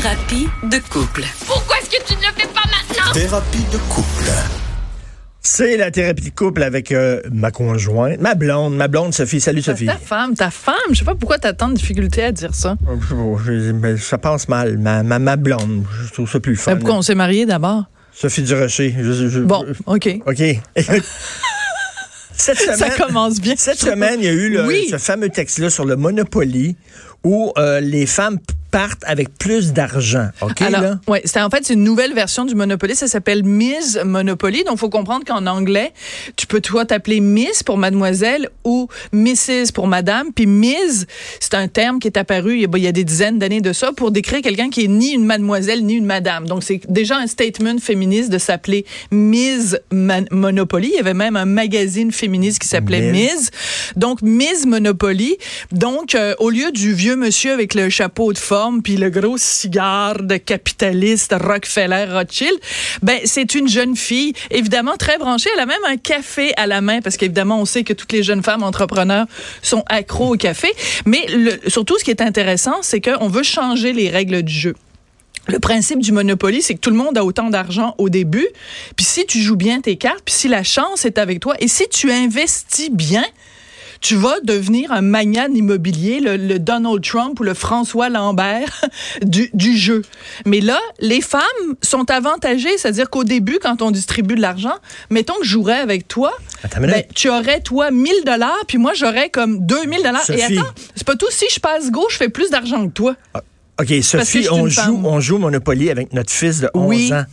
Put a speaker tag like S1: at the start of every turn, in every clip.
S1: Thérapie de couple.
S2: Pourquoi est-ce que tu ne le fais pas maintenant?
S3: Thérapie de couple.
S4: C'est la thérapie de couple avec euh, ma conjointe, ma blonde, ma blonde Sophie. Salut Sophie.
S5: Ta femme, ta femme. Je sais pas pourquoi t'as tant de difficulté à dire ça.
S4: Oh, ça passe mal. Ma, ma, ma blonde, je trouve ça plus fun.
S5: Ben, pourquoi on s'est mariés d'abord?
S4: Sophie Durocher. Je, je-
S5: Bon, OK.
S4: OK. Cette semaine,
S5: Ça commence bien.
S4: Cette semaine, il y a eu le-
S5: Oui.
S4: ce fameux texte-là sur le Monopoly où euh, les femmes partent avec plus d'argent. OK,
S5: Alors,
S4: là?
S5: ouais, c'est en fait c'est une nouvelle version du Monopoly. Ça s'appelle Miss Monopoly. Donc, faut comprendre qu'en anglais, tu peux toi t'appeler Miss pour Mademoiselle ou Mrs pour Madame. Puis Miss, c'est un terme qui est apparu il y a, il y a des dizaines d'années de ça pour décrire quelqu'un qui est ni une Mademoiselle ni une Madame. Donc, c'est déjà un statement féministe de s'appeler Miss Man- Monopoly. Il y avait même un magazine féministe qui s'appelait
S4: Miss.
S5: Miss. Donc, Miss Monopoly. Donc, euh, au lieu du vieux monsieur avec le chapeau de forme puis le gros cigare de capitaliste Rockefeller Rothschild, ben, c'est une jeune fille, évidemment très branchée. Elle a même un café à la main parce qu'évidemment, on sait que toutes les jeunes femmes entrepreneurs sont accros au café. Mais surtout, ce qui est intéressant, c'est qu'on veut changer les règles du jeu. Le principe du Monopoly, c'est que tout le monde a autant d'argent au début. Puis si tu joues bien tes cartes, puis si la chance est avec toi, et si tu investis bien, tu vas devenir un magnat immobilier, le, le Donald Trump ou le François Lambert du, du jeu. Mais là, les femmes sont avantagées, c'est-à-dire qu'au début, quand on distribue de l'argent, mettons que je jouerais avec toi, ben, tu aurais, toi, 1000 dollars, puis moi, j'aurais comme 2000 dollars. Et attends, c'est pas tout. Si je passe gauche, je fais plus d'argent que toi.
S4: OK,
S5: que
S4: Sophie, on joue,
S5: femme.
S4: on joue Monopoly avec notre fils de 11
S5: Oui.
S4: ans.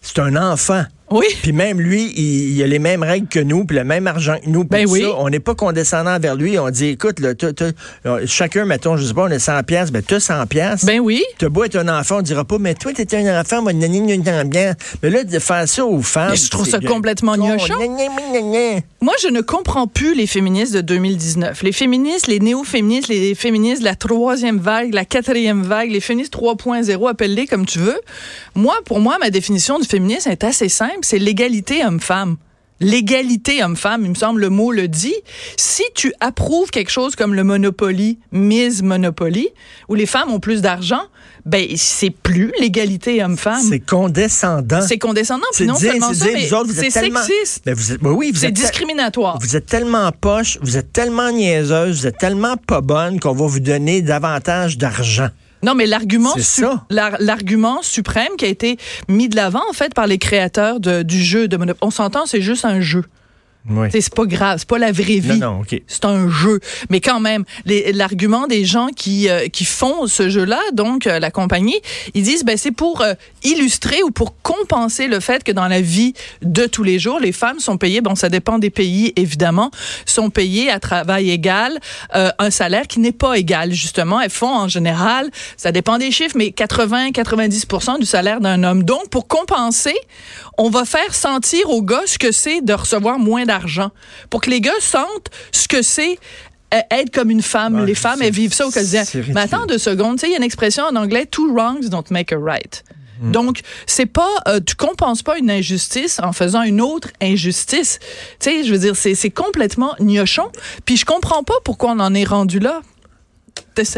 S4: C'est un enfant.
S5: Oui.
S4: Puis même lui, il, il a les mêmes règles que nous, puis le même argent que nous. puis
S5: Ben oui.
S4: ça. On n'est pas condescendant vers lui. On dit, écoute, là, euh, chacun, mettons, je sais pas, on a 100 pièces, ben tu as 100 pièces.
S5: Ben oui.
S4: T'as beau être un enfant, on dira pas, mais toi, t'es un enfant, moi, gna, gna. Mais là, de faire ça aux femmes.
S5: Mais je trouve ça
S4: bien
S5: complètement gnochon. Moi, je ne comprends plus les féministes de 2019. Les féministes, les néo-féministes, les féministes de la troisième vague, la quatrième vague, les féministes 3.0, appelle-les comme tu veux. Moi, pour moi, ma définition du féminisme est assez simple. C'est l'égalité homme-femme. L'égalité homme-femme, il me semble, le mot le dit. Si tu approuves quelque chose comme le Monopoly, mise Monopoly, où les femmes ont plus d'argent, ben, c'est plus l'égalité homme-femme.
S4: C'est condescendant.
S5: C'est condescendant, puis
S4: C'est
S5: non
S4: dire-
S5: seulement ça,
S4: dire,
S5: mais
S4: vous autres, vous
S5: c'est
S4: tellement-
S5: sexiste.
S4: Ben, vous êtes, ben oui,
S5: C'est discriminatoire.
S4: Vous êtes tellement poche, vous êtes tellement niaiseuse, vous êtes tellement pas bonne qu'on va vous donner davantage d'argent.
S5: Non, mais l'argument, su- suprême qui a été mis de l'avant en fait par les créateurs de- du jeu de Monopoly. On s'entend, c'est juste un jeu.
S4: Oui.
S5: C'est pas grave, c'est pas la vraie vie.
S4: Non, non, OK.
S5: C'est un jeu, mais quand même, l'argument des gens qui euh, qui font ce jeu-là, donc euh, la compagnie, ils disent ben c'est pour euh, illustrer ou pour compenser le fait que dans la vie de tous les jours, les femmes sont payées, bon ça dépend des pays évidemment, sont payées à travail égal, un salaire qui n'est pas égal justement. Elles font en général, ça dépend des chiffres, mais 80-90% du salaire d'un homme. Donc pour compenser, on va faire sentir aux ce que c'est de recevoir moins d'argent. Pour que les gars sentent ce que c'est euh, être comme une femme.
S4: Ouais,
S5: les femmes, elles vivent ça au quotidien. Mais attends deux secondes. Tu sais, il y a une expression en anglais, two wrongs don't make a right.
S4: Hmm.
S5: Donc, c'est pas, euh, tu compenses pas une injustice en faisant une autre injustice. Tu sais, je veux dire, c'est complètement gnochon. Puis je comprends pas pourquoi on en est rendu là.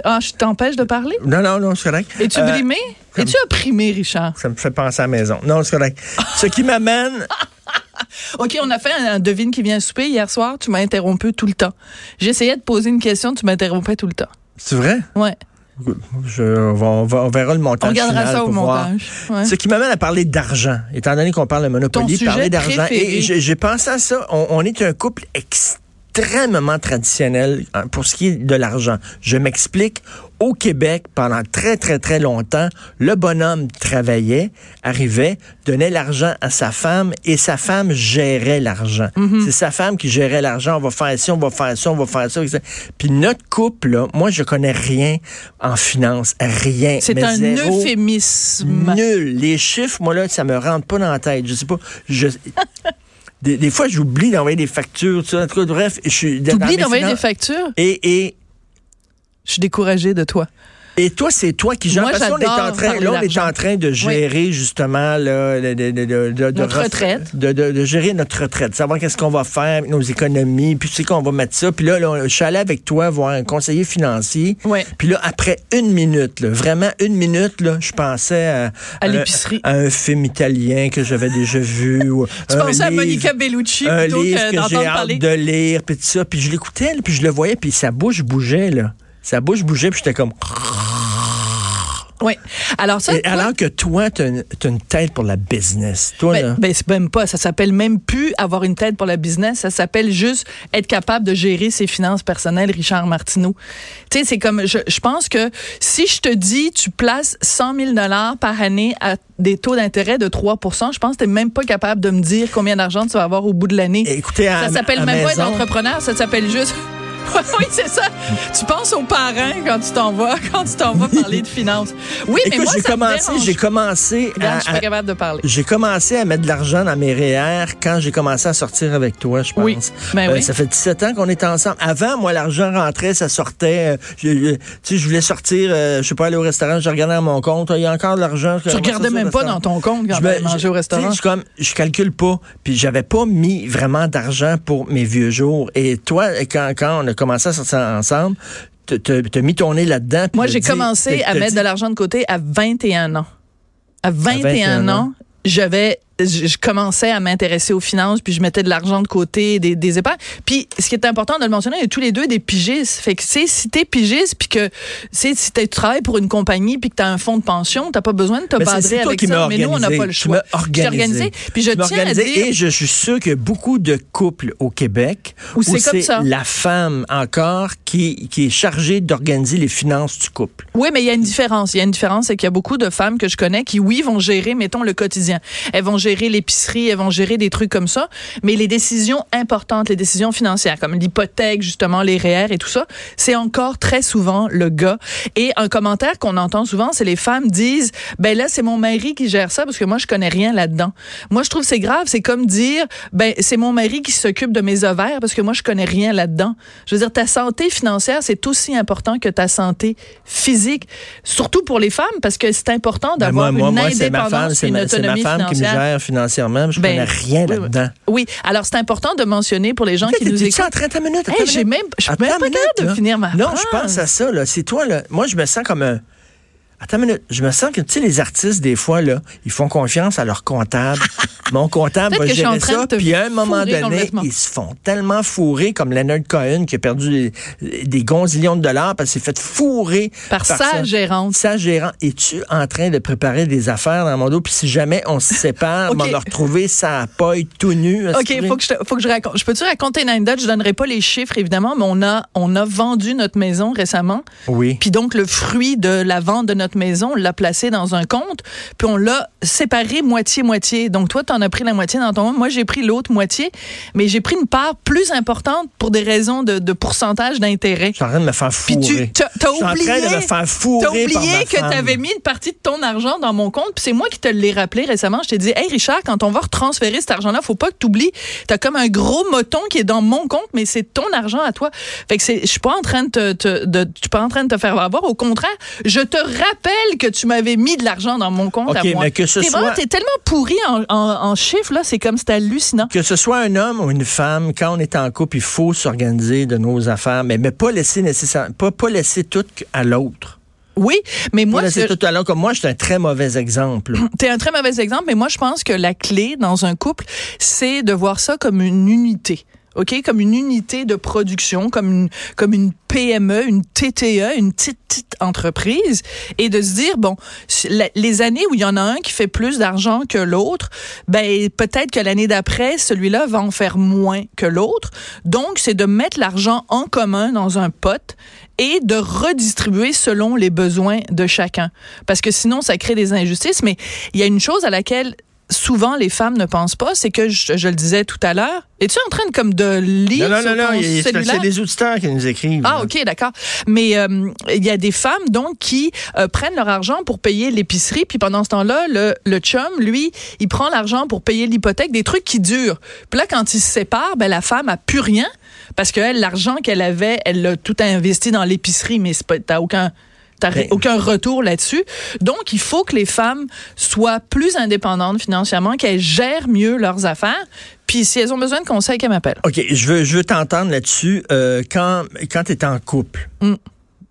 S5: Ah, je t'empêche de parler?
S4: Non, non, non, c'est correct.
S5: Es-tu
S4: Euh,
S5: brimé? Es-tu opprimé, Richard?
S4: Ça me fait penser à la maison. Non, c'est correct. Ce qui m'amène.
S5: OK, on a fait un, un devine qui vient souper hier soir. Tu m'as interrompu tout le temps. J'essayais de poser une question, tu m'interrompais tout le temps.
S4: C'est vrai?
S5: Ouais.
S4: Je, on, va- on verra le montage.
S5: On regardera
S4: final
S5: ça au montage. Ouais.
S4: Ce qui m'amène à parler d'argent, étant donné qu'on parle de Monopoly, parler d'argent. Et j'ai pensé à ça. On, on est un couple extrêmement traditionnel hein, pour ce qui est de l'argent. Je m'explique. Au Québec, pendant très, très, très longtemps, le bonhomme travaillait, arrivait, donnait l'argent à sa femme et sa femme gérait l'argent.
S5: Mm-hmm.
S4: C'est sa femme qui gérait l'argent. On va faire ci, on va faire ça, on va faire ça. etc. Puis notre couple, là, moi, je connais rien en finance. Rien.
S5: C'est un
S4: zéro.
S5: euphémisme.
S4: Nul. Les chiffres, moi, là, ça me rentre pas dans la tête. Je sais pas. Je... des, des fois, j'oublie d'envoyer des factures, tout ça. En tout cas, bref, je suis.
S5: T'oublies d'envoyer des factures?
S4: Et, et
S5: Je suis découragée de toi.
S4: Et toi, c'est toi qui gères.
S5: Moi,
S4: parce qu'on est en
S5: j'adore
S4: train,
S5: parler
S4: là, on est en train de gérer justement là, de, de, de,
S5: Notre retraite.
S4: De, gérer notre retraite, savoir qu'est-ce qu'on va faire, avec nos économies, puis tu sais qu'on va mettre ça. Puis là, là, je suis allé avec toi voir un conseiller financier.
S5: Ouais.
S4: Puis là, après une minute, là, vraiment une minute, là, je pensais à,
S5: À l'épicerie.
S4: à un film italien que j'avais déjà vu. ou
S5: Tu
S4: un
S5: pensais à Monica Bellucci
S4: un
S5: plutôt
S4: livre
S5: que
S4: que j'ai hâte
S5: parler?
S4: de lire, puis tout ça. Puis je l'écoutais, puis je le voyais, puis sa bouche bougeait, là. Sa bouche bougeait, puis j'étais comme...
S5: Oui. Alors ça, toi-
S4: alors que toi, une, t'as une tête pour la business. Toi,
S5: Ben,
S4: là.
S5: ben, c'est même pas. Ça s'appelle même plus avoir une tête pour la business. Ça s'appelle juste être capable de gérer ses finances personnelles, Richard Martineau. Tu sais, c'est comme, je, je pense que si je te dis, tu places 100 000 dollars par année à des taux d'intérêt de 3% je pense que t'es même pas capable de me dire combien d'argent tu vas avoir au bout de l'année.
S4: Écoutez, à,
S5: Ça s'appelle même pas être
S4: maison,
S5: entrepreneur, ça s'appelle juste. oui, c'est ça. Tu penses aux parents quand tu t'en vas, quand tu t'en vas parler de finances. Oui, mais moi,
S4: j'ai commencé, j'ai commencé à-
S5: je suis pas capable de parler.
S4: j'ai commencé à mettre de l'argent dans mes REER quand j'ai commencé à sortir avec toi, je pense.
S5: Oui. Ben
S4: Euh,
S5: oui.
S4: Ça fait 17 ans qu'on est ensemble. Avant, moi, l'argent rentrait, ça sortait. euh, je, je- tu sais, je voulais sortir, euh, je sais pas, aller au restaurant, je regardais dans mon compte. Il y a encore de l'argent.
S5: Tu regardais même pas dans ton compte quand tu manger au restaurant.
S4: Je, comme, je calcule pas. Puis j'avais pas mis vraiment d'argent pour mes vieux jours. Et toi, quand, quand on a commencé à sortir ensemble, t'as- mis ton nez là-dedans.
S5: Moi, j'ai commencé à mettre de l'argent de côté à 21 ans. À 21,
S4: 21
S5: ans,
S4: ans.
S5: j'avais je je commençais à m'intéresser aux finances, puis je mettais de l'argent de côté, des, des épargnes. Puis, ce qui est important de le mentionner, il y a tous les deux des pigistes. Fait que, tu sais, si t'es pigiste, puis que, tu sais, si tu travailles pour une compagnie, puis que t'as un fonds de pension, t'as pas besoin de te
S4: Mais c'est-
S5: badrer
S4: c'est toi
S5: avec
S4: qui
S5: ça. Mais nous, on n'a
S4: organisé.
S5: pas le
S4: Tu
S5: choix. Je t'ai
S4: organisé.
S5: Puis, je
S4: Tu
S5: tiens à
S4: organisé
S5: dire...
S4: Et je suis sûr qu'il y a beaucoup de couples au Québec
S5: Où c'est comme ça.
S4: la femme encore qui, qui est chargée d'organiser les finances du couple.
S5: Oui, mais il y a une différence. Il y a une différence, c'est qu'il y a beaucoup de femmes que je connais qui, oui, vont gérer, mettons, le quotidien. Elles vont gérer l'épicerie, elles vont gérer des trucs comme ça. Mais les décisions importantes, les décisions financières, comme l'hypothèque, justement, les REER et tout ça, c'est encore très souvent le gars. Et un commentaire qu'on entend souvent, c'est les femmes disent, ben là, c'est mon mari qui gère ça parce que moi, je connais rien là-dedans. Moi, je trouve que c'est grave. C'est comme dire, ben, c'est mon mari qui s'occupe de mes ovaires parce que moi, je connais rien là-dedans. Je veux dire, ta santé financière, c'est aussi important que ta santé physique, surtout pour les femmes, parce que c'est important
S4: Ben,
S5: d'avoir
S4: moi,
S5: une
S4: moi, c'est ma femme,
S5: indépendance et une
S4: ma, c'est ma
S5: autonomie
S4: femme qui me
S5: financière.
S4: Gère financièrement. Je
S5: Ben,
S4: connais rien
S5: oui,
S4: là-dedans.
S5: Oui, alors c'est important de mentionner pour les gens qui nous écoutent.
S4: en 30 minutes?
S5: Hey, j'ai même, je suis même pas
S4: minute,
S5: de finir ma
S4: Non,
S5: phrase.
S4: je pense à ça. Là. C'est toi, là. Moi, je me sens comme un. Attends une minute. Je me sens que, tu sais, les artistes, des fois, là, ils font confiance à leur comptable. Mon comptable va
S5: que je suis en
S4: gérer
S5: train
S4: ça. Puis à un moment donné, ils se font tellement fourrer, comme Leonard Cohen, qui a perdu des, des gonzillions de dollars parce qu'il s'est fait fourrer
S5: Par sa gérante.
S4: Sa gérante. Es-tu en train de préparer des affaires dans mon dos? Puis si jamais on se sépare,
S5: Ok.
S4: on va retrouver sa paille tout nu.
S5: OK, faut que je faut que je raconte. Je peux-tu raconter une anecdote? Je donnerai pas les chiffres, évidemment, mais on a, on a vendu notre maison récemment.
S4: Oui.
S5: Puis donc, le fruit de la vente de notre maison, on l'a placé dans un compte, puis on l'a séparé moitié-moitié. Donc, toi, tu en as pris la moitié dans ton compte. Moi, j'ai pris l'autre moitié, mais j'ai pris une part plus importante pour des raisons de, de pourcentage d'intérêt.
S4: Je suis en train de me faire
S5: Puis
S4: fourrer.
S5: tu t'as t'as
S4: Je suis en
S5: oublié,
S4: train de me faire fourrer par
S5: oublié que tu avais mis une partie de ton argent dans mon compte, puis c'est moi qui te l'ai rappelé récemment. Je t'ai dit, hey Richard, quand on va retransférer cet argent-là, faut pas que tu oublies, t'as comme un gros moton qui est dans mon compte, mais c'est ton argent à toi. Fait que je suis pas en train de te, te- de, je suis pas en train de te faire avoir. Au contraire, je te rappelle que tu m'avais mis de l'argent dans mon compte
S4: OK,
S5: à moi.
S4: mais que ce
S5: T'es
S4: soit-
S5: vraiment- t'es tellement pourri en, en, en chiffres là, c'est comme c'est hallucinant.
S4: Que ce soit un homme ou une femme, quand on est en couple, il faut s'organiser de nos affaires, mais, mais pas laisser nécessairement, pas, pas laisser tout à l'autre.
S5: Oui, mais moi,
S4: laisser
S5: ce-
S4: tout à l'autre. Comme moi, je suis un très mauvais exemple.
S5: T'es un très mauvais exemple, mais moi, je pense que la clé dans un couple, c'est de voir ça comme une unité. OK? Comme une unité de production, comme une, comme une PME, une TTE, une petite, entreprise, et de se dire, bon, les années où il y en a un qui fait plus d'argent que l'autre, ben, peut-être que l'année d'après, celui-là va en faire moins que l'autre. Donc, c'est de mettre l'argent en commun dans un pot et de redistribuer selon les besoins de chacun. Parce que sinon, ça crée des injustices. Mais il y a une chose à laquelle souvent les femmes ne pensent pas, c'est que, je, je le disais tout à l'heure, es-tu en train de, comme de lire
S4: non, non,
S5: sur
S4: non, non, il y a- c'est
S5: cellulaire?
S4: c'est des auditeurs qui nous écrivent.
S5: Ah,
S4: là.
S5: OK, d'accord. Mais euh, il y a des femmes, donc, qui euh, prennent leur argent pour payer l'épicerie, puis pendant ce temps-là, le, le chum, lui, il prend l'argent pour payer l'hypothèque, des trucs qui durent. Puis là, quand ils se séparent, ben, la femme a plus rien, parce que l'argent qu'elle avait, elle l'a tout investi dans l'épicerie, mais c'est pas, t'as aucun... T'as
S4: Ben-
S5: aucun retour là-dessus. Donc, il faut que les femmes soient plus indépendantes financièrement, qu'elles gèrent mieux leurs affaires. Puis, si elles ont besoin de conseils, qu'elles m'appellent.
S4: OK, je veux, je veux t'entendre là-dessus. Euh, quand quand tu es en couple,
S5: Mm.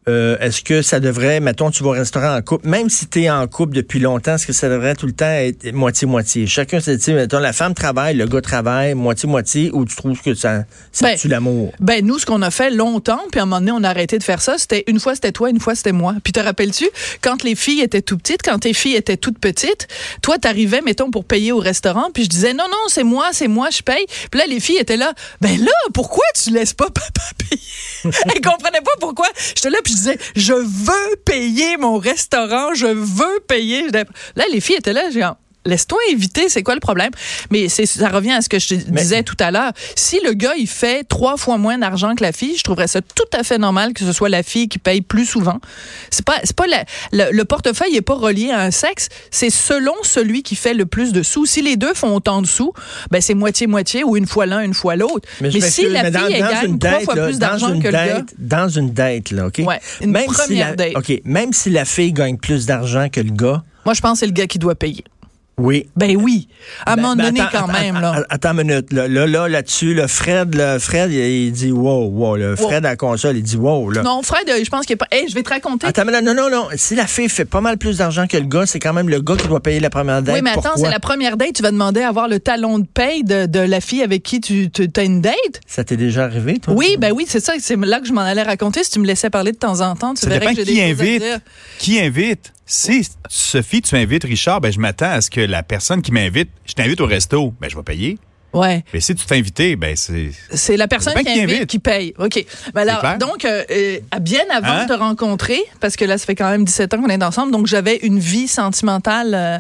S4: Euh, est-ce que ça devrait, mettons, tu vas au restaurant en couple, même si tu es en couple depuis longtemps, est-ce que ça devrait tout le temps être moitié-moitié? Chacun se dit, mettons, la femme travaille, le gars travaille, moitié-moitié, ou tu trouves que ça, ça
S5: Ben,
S4: tue l'amour?
S5: Ben nous, ce qu'on a fait longtemps, puis à un moment donné, on a arrêté de faire ça. C'était une fois c'était toi, une fois c'était moi. Puis te rappelles-tu, quand les filles étaient tout petites, quand tes filles étaient toutes petites, toi t'arrivais, mettons, pour payer au restaurant, puis je disais non non, c'est moi, c'est moi, je paye. Puis là les filles étaient là, ben là, pourquoi tu laisses pas papa payer? Elles comprenaient pas pourquoi. J'étais là puis disais je veux payer mon restaurant, je veux payer. Là les filles étaient là, j'ai Laisse-toi éviter, c'est quoi le problème? Mais c'est, ça revient à ce que je te
S4: Mais-
S5: disais tout à l'heure. Si le gars, il fait trois fois moins d'argent que la fille, je trouverais ça tout à fait normal que ce soit la fille qui paye plus souvent. C'est pas, c'est pas la- le, le portefeuille est pas relié à un sexe. C'est selon celui qui fait le plus de sous. Si les deux font autant de sous, ben c'est moitié-moitié ou une fois l'un, une fois l'autre. Mais, si la fille, elle gagne trois fois
S4: là,
S5: plus d'argent que le gars.
S4: dans une date, là, OK?
S5: Ouais, une
S4: même si
S5: première
S4: la,
S5: date.
S4: OK, même si la fille gagne plus d'argent que le gars,
S5: Moi, je pense que c'est le gars qui doit payer.
S4: Oui.
S5: Ben oui. À un moment
S4: Ben,
S5: donné,
S4: attends,
S5: quand
S4: attends,
S5: même,
S4: attends,
S5: là.
S4: Attends une minute. Là, là, là, là-dessus, le Fred, le Fred, il, il dit wow, wow. Le Fred à la console, il dit wow, là.
S5: Non, Fred, euh, je pense qu'il est pas. Hey, je vais te raconter.
S4: Attends, mais non, non, non. Si la fille fait pas mal plus d'argent que le gars, c'est quand même le gars qui doit payer la première date.
S5: Oui, mais attends,
S4: Pourquoi?
S5: c'est la première date. Tu vas demander à avoir le talon de paye de, de la fille avec qui tu as une date?
S4: Ça t'est déjà arrivé, toi?
S5: Oui, ben oui, c'est ça. C'est là que je m'en allais raconter. Si tu me laissais parler de temps en temps, tu
S1: Ça
S5: verrais que j'ai
S1: qui
S5: des choses à
S1: invite. Qui invite? Si Sophie, tu invites Richard, ben je m'attends à ce que la personne qui m'invite, je t'invite au resto, ben je vais payer.
S5: Ouais.
S1: Mais si tu t'es invité, ben c'est.
S5: C'est la personne qui invite,
S1: invite.
S5: qui paye. OK. Ben alors,
S1: clair.
S5: donc, euh, euh, bien avant
S1: Hein?
S5: de te rencontrer, parce que là, ça fait quand même 17 ans qu'on est ensemble, donc j'avais une vie sentimentale euh,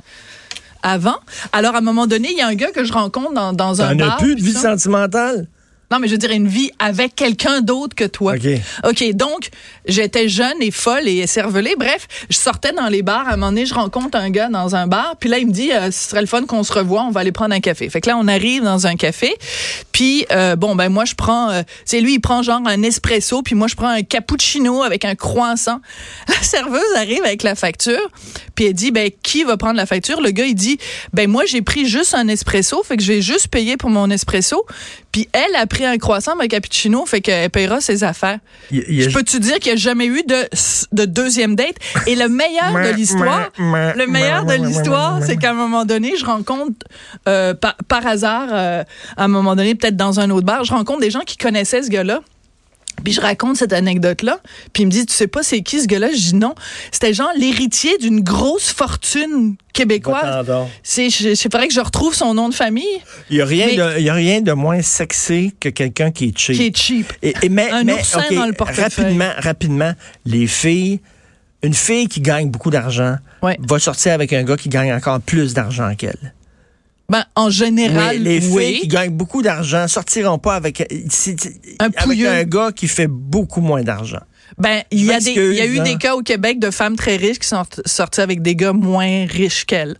S5: avant. Alors, à un moment donné, il y a un gars que je rencontre dans, dans un
S4: T'en
S5: bar.
S4: as plus de vie
S5: ça.
S4: sentimentale?
S5: Non, mais je dirais une vie avec quelqu'un d'autre que toi.
S4: OK.
S5: OK, donc, j'étais jeune et folle et cervelée. Bref, je sortais dans les bars. À un moment donné, je rencontre un gars dans un bar. Puis là, il me dit, euh, ce serait le fun qu'on se revoie. On va aller prendre un café. Fait que là, on arrive dans un café. Puis, euh, bon, ben moi, je prends... euh, c'est lui, il prend genre un espresso. Puis moi, je prends un cappuccino avec un croissant. La serveuse arrive avec la facture. Puis elle dit, ben, qui va prendre la facture? Le gars, il dit, ben, moi, j'ai pris juste un espresso. Fait que je vais juste payer pour mon espresso. Puis elle a pris un croissant, un cappuccino. Fait qu'elle payera ses affaires.
S4: Y a-
S5: Je peux-tu dire qu'il n'y a jamais eu de, de deuxième date? Et le meilleur de l'histoire, le meilleur de l'histoire, c'est qu'à un moment donné, je rencontre, euh, par, par hasard, euh, à un moment donné, peut-être dans un autre bar, je rencontre des gens qui connaissaient ce gars-là. Puis je raconte cette anecdote-là. Puis il me dit, tu sais pas c'est qui ce gars-là? Je dis non. C'était genre l'héritier d'une grosse fortune québécoise. C'est, je, je faudrait que je retrouve son nom de famille,
S4: Il n'y a, rien
S5: Mais-
S4: de- il y a rien de moins sexy que quelqu'un qui est cheap.
S5: qui est cheap.
S4: Et, et mais,
S5: Un
S4: mais,
S5: dans le portefeuille.
S4: Rapidement, rapidement, les filles, une fille qui gagne beaucoup d'argent
S5: Ouais.
S4: va sortir avec un gars qui gagne encore plus d'argent qu'elle.
S5: Ben, en général,
S4: Mais les
S5: oui.
S4: filles qui gagnent beaucoup d'argent sortiront pas avec, si- si-
S5: Un
S4: avec
S5: pouilleux.
S4: un gars qui fait beaucoup moins d'argent.
S5: Ben, il y, a des,
S4: m'excuse,
S5: il y a eu des cas au Québec de femmes très riches qui sont sorties avec des gars moins riches qu'elles.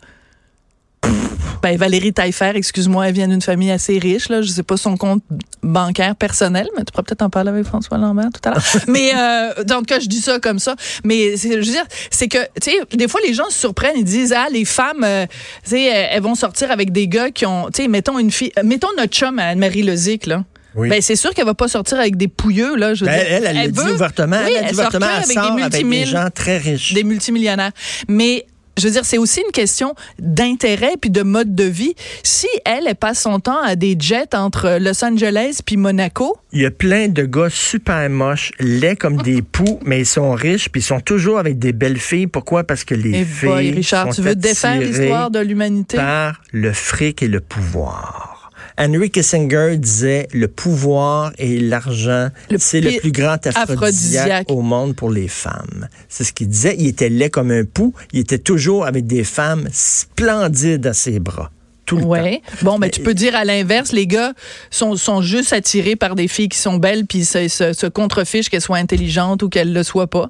S5: Ben, Valérie Taillefer, excuse-moi, elle vient d'une famille assez riche. Là. Je sais pas son compte bancaire personnel, mais tu pourras peut-être en parler avec François Lambert tout à l'heure. mais euh, dans le cas, je dis ça comme ça. Mais c'est- je veux dire, c'est que, tu sais, des fois, les gens se surprennent. Ils disent, ah, les femmes, euh, tu sais, elles vont sortir avec des gars qui ont, tu sais, mettons une fille, euh, mettons notre chum à Anne-Marie Lozic, là.
S4: Oui.
S5: Ben, c'est sûr qu'elle va pas sortir avec des pouilleux, là. Je veux
S4: Ben,
S5: dire.
S4: elle, elle, elle, le dit
S5: veut-
S4: ouvertement.
S5: Oui,
S4: elle, dit
S5: elle sort
S4: ouvertement, elle
S5: avec
S4: sort
S5: des
S4: avec des gens très riches.
S5: des multimillionnaires. Mais je veux dire, c'est aussi une question d'intérêt puis de mode de vie. Si elle, elle passe son temps à des jets entre Los Angeles puis Monaco,
S4: Il y a plein de gars super moches, laids comme des poux, mais ils sont riches, puis ils sont toujours avec des belles filles. Pourquoi? Parce que les
S5: et
S4: filles
S5: boy, Richard,
S4: sont
S5: tu veux défaire l'histoire de l'humanité?
S4: par le fric et le pouvoir. Henry Kissinger disait le pouvoir et l'argent, c'est le plus grand aphrodisiaque
S5: aphrodisiaque.
S4: au monde pour les femmes. C'est ce qu'il disait. Il était laid comme un pou. Il était toujours avec des femmes splendides à ses bras. Tout le temps.
S5: Ouais. Bon, ben, tu peux dire à l'inverse, les gars sont, sont juste attirés par des filles qui sont belles puis se, se, se contrefichent qu'elles soient intelligentes ou qu'elles le soient pas.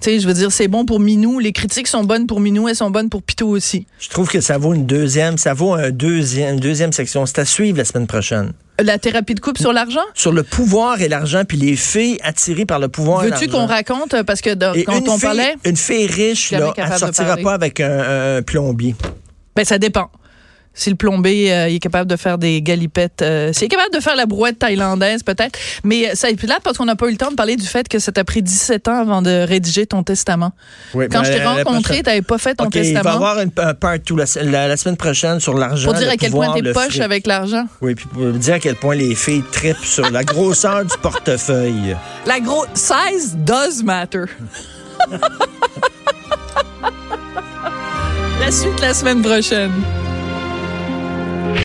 S5: Tu sais, je veux dire, c'est bon pour Minou. Les critiques sont bonnes pour Minou, elles sont bonnes pour Pitou aussi.
S4: Je trouve que ça vaut une deuxième, ça vaut un deuxième, une deuxième section. C'est à suivre la semaine prochaine.
S5: La thérapie de couple sur l'argent?
S4: Sur le pouvoir et l'argent, puis les filles attirées par le pouvoir et l'argent.
S5: Veux-tu qu'on raconte, euh, parce que quand on
S4: fille,
S5: parlait,
S4: Une fille riche, là, elle
S5: de
S4: sortira pas avec un, un plombier.
S5: ben ça dépend. Si le plombier euh, il est capable de faire des galipettes, euh, s'il est capable de faire la brouette thaïlandaise peut-être, mais euh, ça est là parce qu'on n'a pas eu le temps de parler du fait que ça t'a pris 17 ans avant de rédiger ton testament. Quand je t'ai rencontré, tu n'avais pas fait ton
S4: OK, il va y
S5: testament.
S4: avoir une, un part la, la- la semaine prochaine sur l'argent.
S5: Pour dire à quel point t'es poche
S4: fric.
S5: avec l'argent.
S4: Oui, puis pour dire à quel point les filles tripent sur la grosseur du portefeuille.
S5: La grosse size does matter. la suite la semaine prochaine.